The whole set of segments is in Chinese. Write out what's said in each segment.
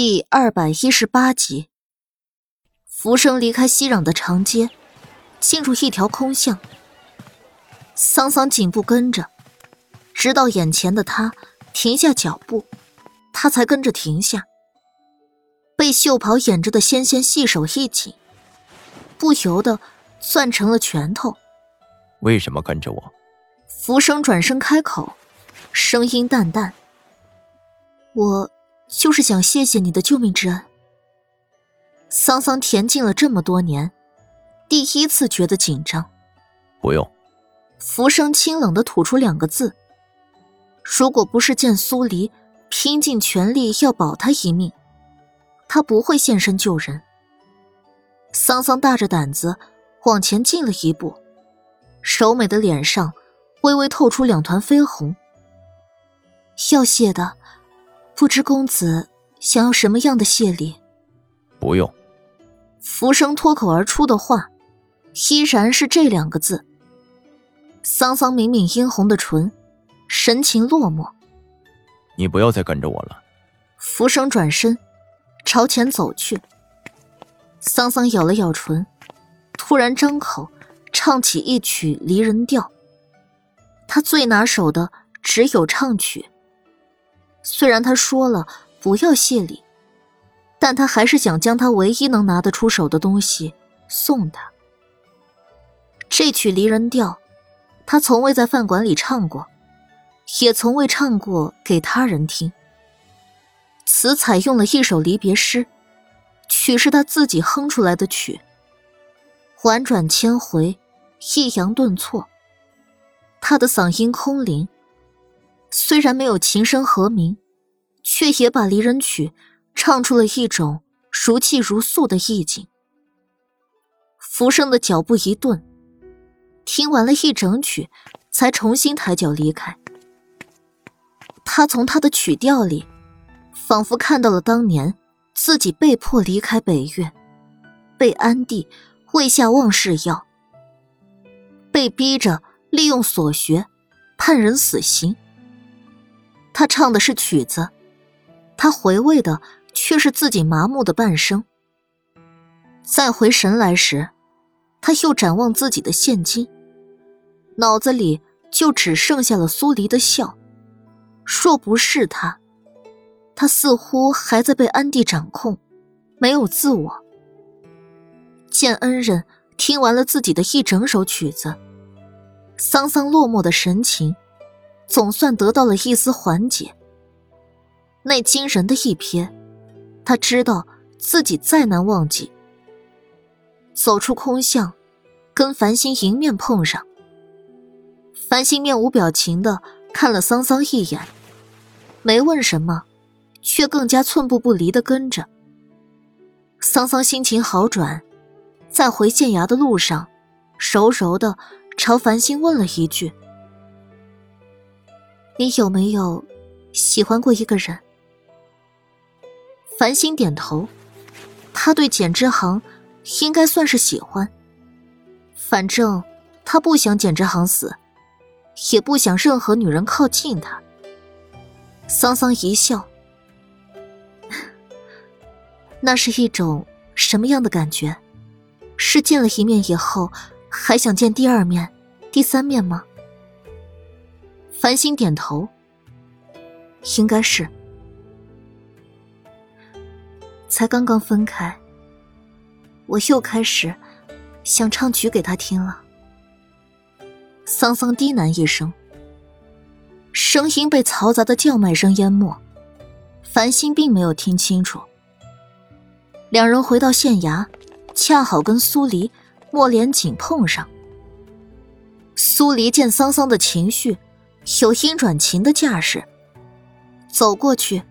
第二百一十八集，浮生离开熙攘的长街，进入一条空巷。桑桑紧步跟着，直到眼前的他停下脚步，他才跟着停下。被袖袍掩着的纤纤细手一紧，不由得攥成了拳头。为什么跟着我？浮生转身开口，声音淡淡：“我。”就是想谢谢你的救命之恩。桑桑恬静了这么多年，第一次觉得紧张。不用。浮生清冷的吐出两个字。如果不是见苏黎拼尽全力要保他一命，他不会现身救人。桑桑大着胆子往前进了一步，柔美的脸上微微透出两团绯红。要谢的。不知公子想要什么样的谢礼？不用。浮生脱口而出的话，依然是这两个字。桑桑抿抿殷红的唇，神情落寞。你不要再跟着我了。浮生转身，朝前走去。桑桑咬了咬唇，突然张口唱起一曲离人调。他最拿手的只有唱曲。虽然他说了不要谢礼，但他还是想将他唯一能拿得出手的东西送他。这曲离人调，他从未在饭馆里唱过，也从未唱过给他人听。词采用了一首离别诗，曲是他自己哼出来的曲。婉转千回，抑扬顿挫，他的嗓音空灵。虽然没有琴声和鸣，却也把离人曲唱出了一种如泣如诉的意境。浮生的脚步一顿，听完了一整曲，才重新抬脚离开。他从他的曲调里，仿佛看到了当年自己被迫离开北岳，被安帝喂下忘世药，被逼着利用所学，判人死刑。他唱的是曲子，他回味的却是自己麻木的半生。再回神来时，他又展望自己的现今，脑子里就只剩下了苏黎的笑。若不是他，他似乎还在被安迪掌控，没有自我。见恩人听完了自己的一整首曲子，桑桑落寞的神情。总算得到了一丝缓解。那惊人的一瞥，他知道自己再难忘记。走出空巷，跟繁星迎面碰上。繁星面无表情的看了桑桑一眼，没问什么，却更加寸步不离的跟着。桑桑心情好转，在回县衙的路上，柔柔的朝繁星问了一句。你有没有喜欢过一个人？繁星点头，他对简之行应该算是喜欢。反正他不想简之行死，也不想任何女人靠近他。桑桑一笑，那是一种什么样的感觉？是见了一面以后还想见第二面、第三面吗？繁星点头，应该是。才刚刚分开，我又开始想唱曲给他听了。桑桑低喃一声，声音被嘈杂的叫卖声淹没，繁星并没有听清楚。两人回到县衙，恰好跟苏黎、莫连锦碰上。苏黎见桑桑的情绪。有阴转晴的架势，走过去，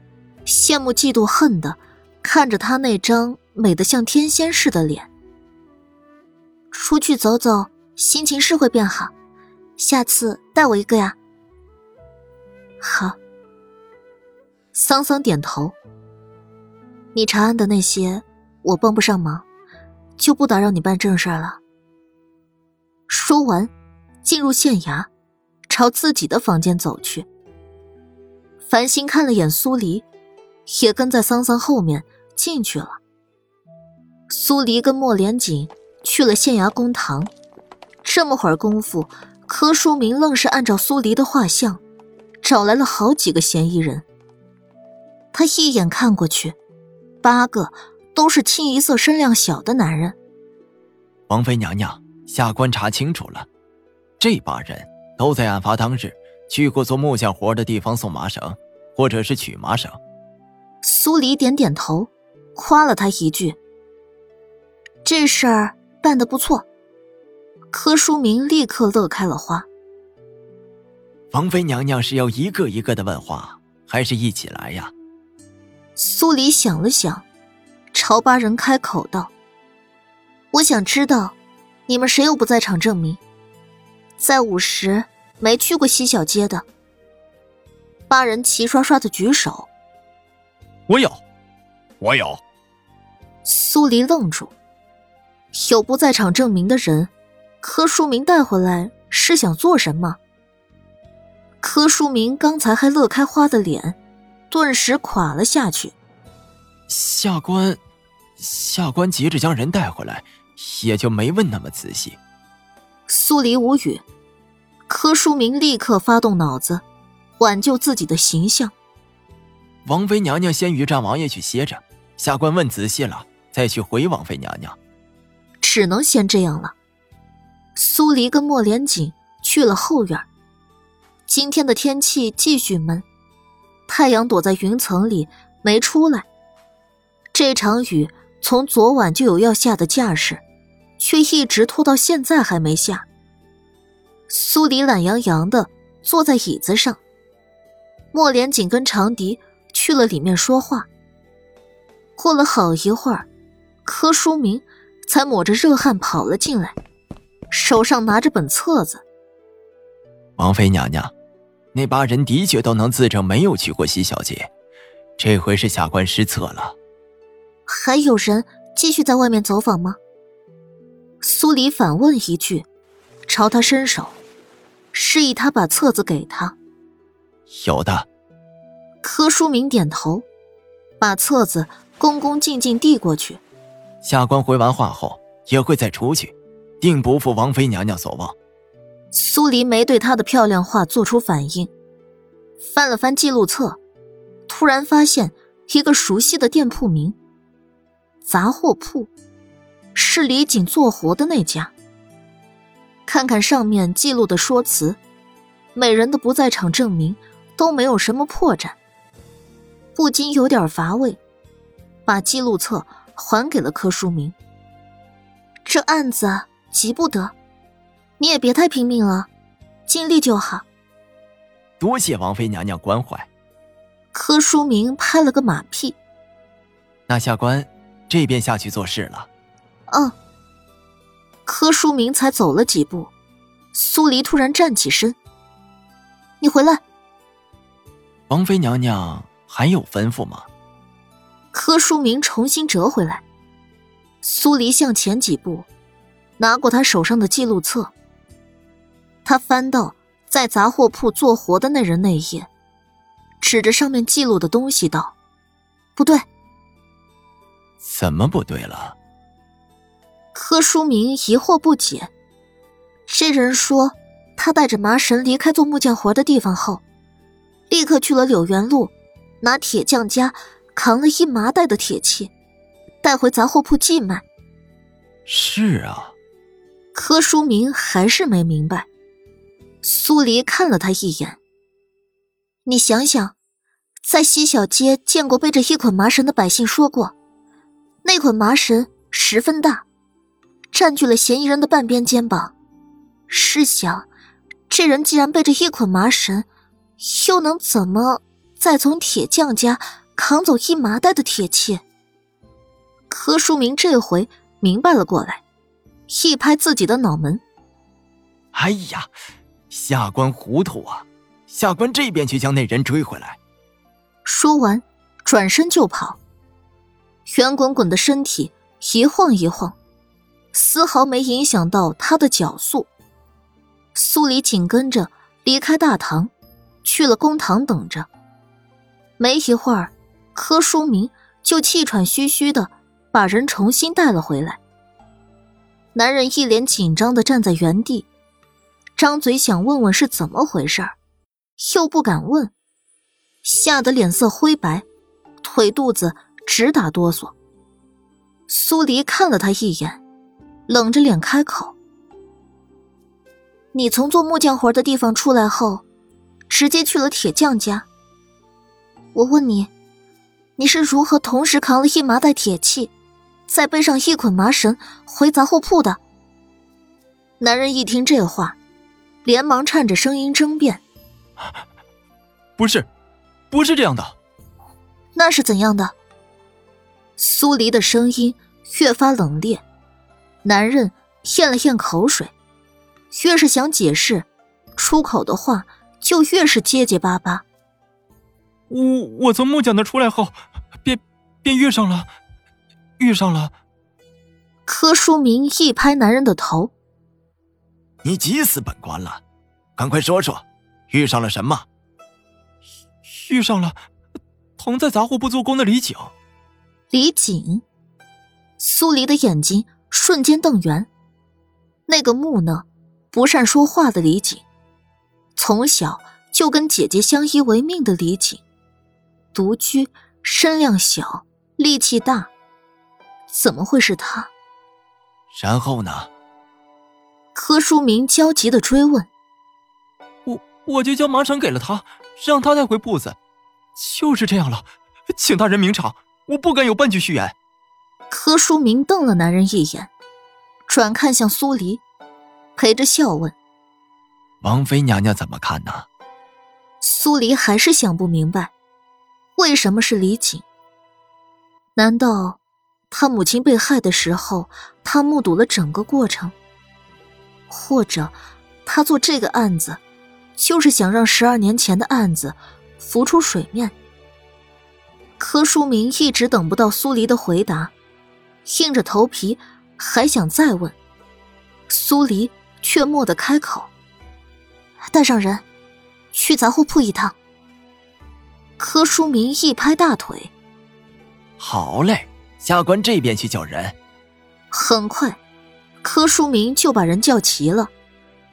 羡慕嫉妒恨的看着他那张美得像天仙似的脸。出去走走，心情是会变好，下次带我一个呀。好。桑桑点头。你查案的那些，我帮不上忙，就不打扰你办正事了。说完，进入县衙。朝自己的房间走去。繁星看了眼苏黎，也跟在桑桑后面进去了。苏黎跟莫连锦去了县衙公堂，这么会儿功夫，柯书明愣是按照苏黎的画像，找来了好几个嫌疑人。他一眼看过去，八个都是清一色身量小的男人。王妃娘娘，下官查清楚了，这八人都在案发当日去过做木匠活的地方送麻绳，或者是取麻绳。苏黎点点头，夸了他一句。这事儿办得不错，柯书明立刻乐开了花。王妃娘娘是要一个一个的问话，还是一起来呀？苏黎想了想，朝八人开口道：“我想知道，你们谁有不在场证明，在午时没去过西小街的？”八人齐刷刷的举手：“我有，我有。”苏黎愣住。有不在场证明的人，柯书明带回来是想做什么？柯书明刚才还乐开花的脸，顿时垮了下去。下官，下官急着将人带回来，也就没问那么仔细。苏黎无语，柯书明立刻发动脑子，挽救自己的形象。王妃娘娘先与战王爷去歇着，下官问仔细了，再去回王妃娘娘。只能先这样了。苏黎跟莫连锦去了后院。今天的天气继续闷，太阳躲在云层里没出来。这场雨从昨晚就有要下的架势，却一直拖到现在还没下。苏黎懒洋洋的坐在椅子上，莫莲紧跟长笛去了里面说话。过了好一会儿，柯书明。才抹着热汗跑了进来，手上拿着本册子。王妃娘娘，那八人的确都能自证没有去过西小姐，这回是下官失策了。还有人继续在外面走访吗？苏黎反问一句，朝他伸手，示意他把册子给他。有的。柯书明点头，把册子恭恭敬敬递过去。下官回完话后也会再出去，定不负王妃娘娘所望。苏黎没对他的漂亮话做出反应，翻了翻记录册，突然发现一个熟悉的店铺名——杂货铺，是李锦做活的那家。看看上面记录的说辞，每人的不在场证明都没有什么破绽，不禁有点乏味，把记录册。还给了柯书明。这案子急不得，你也别太拼命了，尽力就好。多谢王妃娘娘关怀。柯书明拍了个马屁。那下官这便下去做事了。嗯。柯书明才走了几步，苏黎突然站起身：“你回来。”王妃娘娘还有吩咐吗？柯书明重新折回来，苏黎向前几步，拿过他手上的记录册。他翻到在杂货铺做活的那人那页，指着上面记录的东西道：“不对。”“怎么不对了？”柯书明疑惑不解。这人说，他带着麻绳离开做木匠活的地方后，立刻去了柳园路，拿铁匠家。扛了一麻袋的铁器，带回杂货铺寄卖。是啊，柯书明还是没明白。苏黎看了他一眼。你想想，在西小街见过背着一捆麻绳的百姓说过，那捆麻绳十分大，占据了嫌疑人的半边肩膀。试想，这人既然背着一捆麻绳，又能怎么再从铁匠家？扛走一麻袋的铁器，柯书明这回明白了过来，一拍自己的脑门：“哎呀，下官糊涂啊！下官这边去将那人追回来。”说完，转身就跑，圆滚滚的身体一晃一晃，丝毫没影响到他的脚速。苏黎紧跟着离开大堂，去了公堂等着。没一会儿。柯书明就气喘吁吁的把人重新带了回来。男人一脸紧张的站在原地，张嘴想问问是怎么回事又不敢问，吓得脸色灰白，腿肚子直打哆嗦。苏黎看了他一眼，冷着脸开口：“你从做木匠活的地方出来后，直接去了铁匠家。我问你。”你是如何同时扛了一麻袋铁器，再背上一捆麻绳回杂货铺的？男人一听这话，连忙颤着声音争辩：“不是，不是这样的。那是怎样的？”苏黎的声音越发冷冽，男人咽了咽口水，越是想解释，出口的话就越是结结巴巴。我我从木匠那出来后，便便遇上了，遇上了。柯书明一拍男人的头：“你急死本官了，赶快说说，遇上了什么？”遇上了同在杂货铺做工的李景。李景，苏黎的眼睛瞬间瞪圆。那个木讷、不善说话的李景，从小就跟姐姐相依为命的李景。独居，身量小，力气大，怎么会是他？然后呢？柯书明焦急的追问。我我就将麻绳给了他，让他带回铺子，就是这样了，请大人明察，我不敢有半句虚言。柯书明瞪了男人一眼，转看向苏黎，陪着笑问：“王妃娘娘怎么看呢？”苏黎还是想不明白。为什么是李锦？难道他母亲被害的时候，他目睹了整个过程？或者，他做这个案子，就是想让十二年前的案子浮出水面？柯书明一直等不到苏黎的回答，硬着头皮还想再问，苏黎却蓦地开口：“带上人，去杂货铺一趟。”柯书明一拍大腿：“好嘞，下官这边去叫人。”很快，柯书明就把人叫齐了，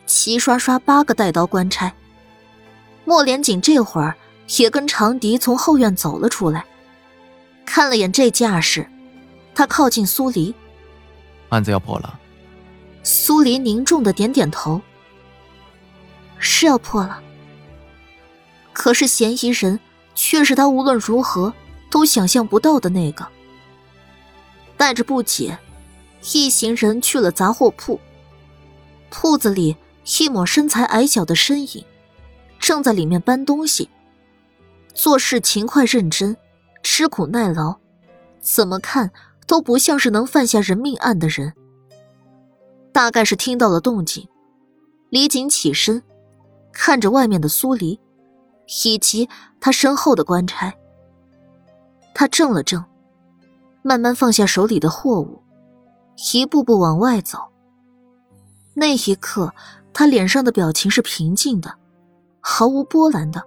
齐刷刷八个带刀官差。莫连锦这会儿也跟长笛从后院走了出来，看了眼这架势，他靠近苏黎：“案子要破了。”苏黎凝重的点点头：“是要破了。”可是嫌疑人。却是他无论如何都想象不到的那个。带着不解，一行人去了杂货铺。铺子里，一抹身材矮小的身影，正在里面搬东西。做事勤快认真，吃苦耐劳，怎么看都不像是能犯下人命案的人。大概是听到了动静，李锦起身，看着外面的苏黎。以及他身后的官差，他怔了怔，慢慢放下手里的货物，一步步往外走。那一刻，他脸上的表情是平静的，毫无波澜的。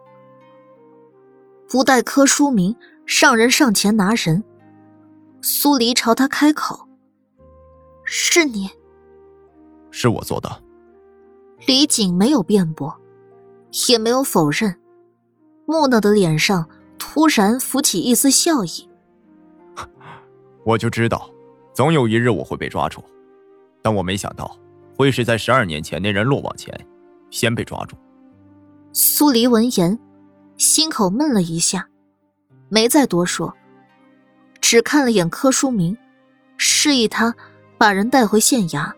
不带柯书明上人上前拿人，苏黎朝他开口：“是你，是我做的。”李景没有辩驳，也没有否认。木讷的脸上突然浮起一丝笑意。我就知道，总有一日我会被抓住，但我没想到会是在十二年前那人落网前，先被抓住。苏黎闻言，心口闷了一下，没再多说，只看了眼柯书明，示意他把人带回县衙。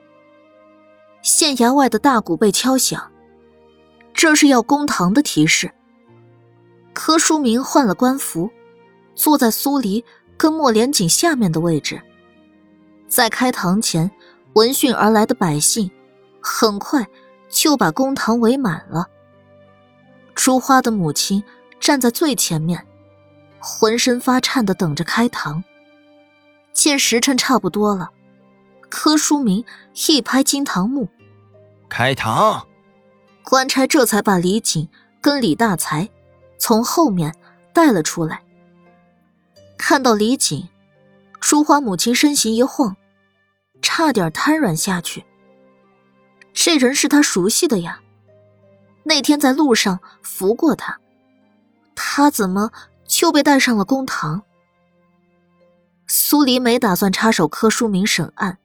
县衙外的大鼓被敲响，这是要公堂的提示。柯书明换了官服，坐在苏黎跟莫连锦下面的位置。在开堂前，闻讯而来的百姓很快就把公堂围满了。朱花的母亲站在最前面，浑身发颤的等着开堂。见时辰差不多了，柯书明一拍金堂木，开堂。官差这才把李锦跟李大才。从后面带了出来。看到李锦，朱花母亲身形一晃，差点瘫软下去。这人是他熟悉的呀，那天在路上扶过他，他怎么就被带上了公堂？苏黎没打算插手柯书明审案，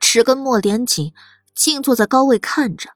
只跟莫连锦静坐在高位看着。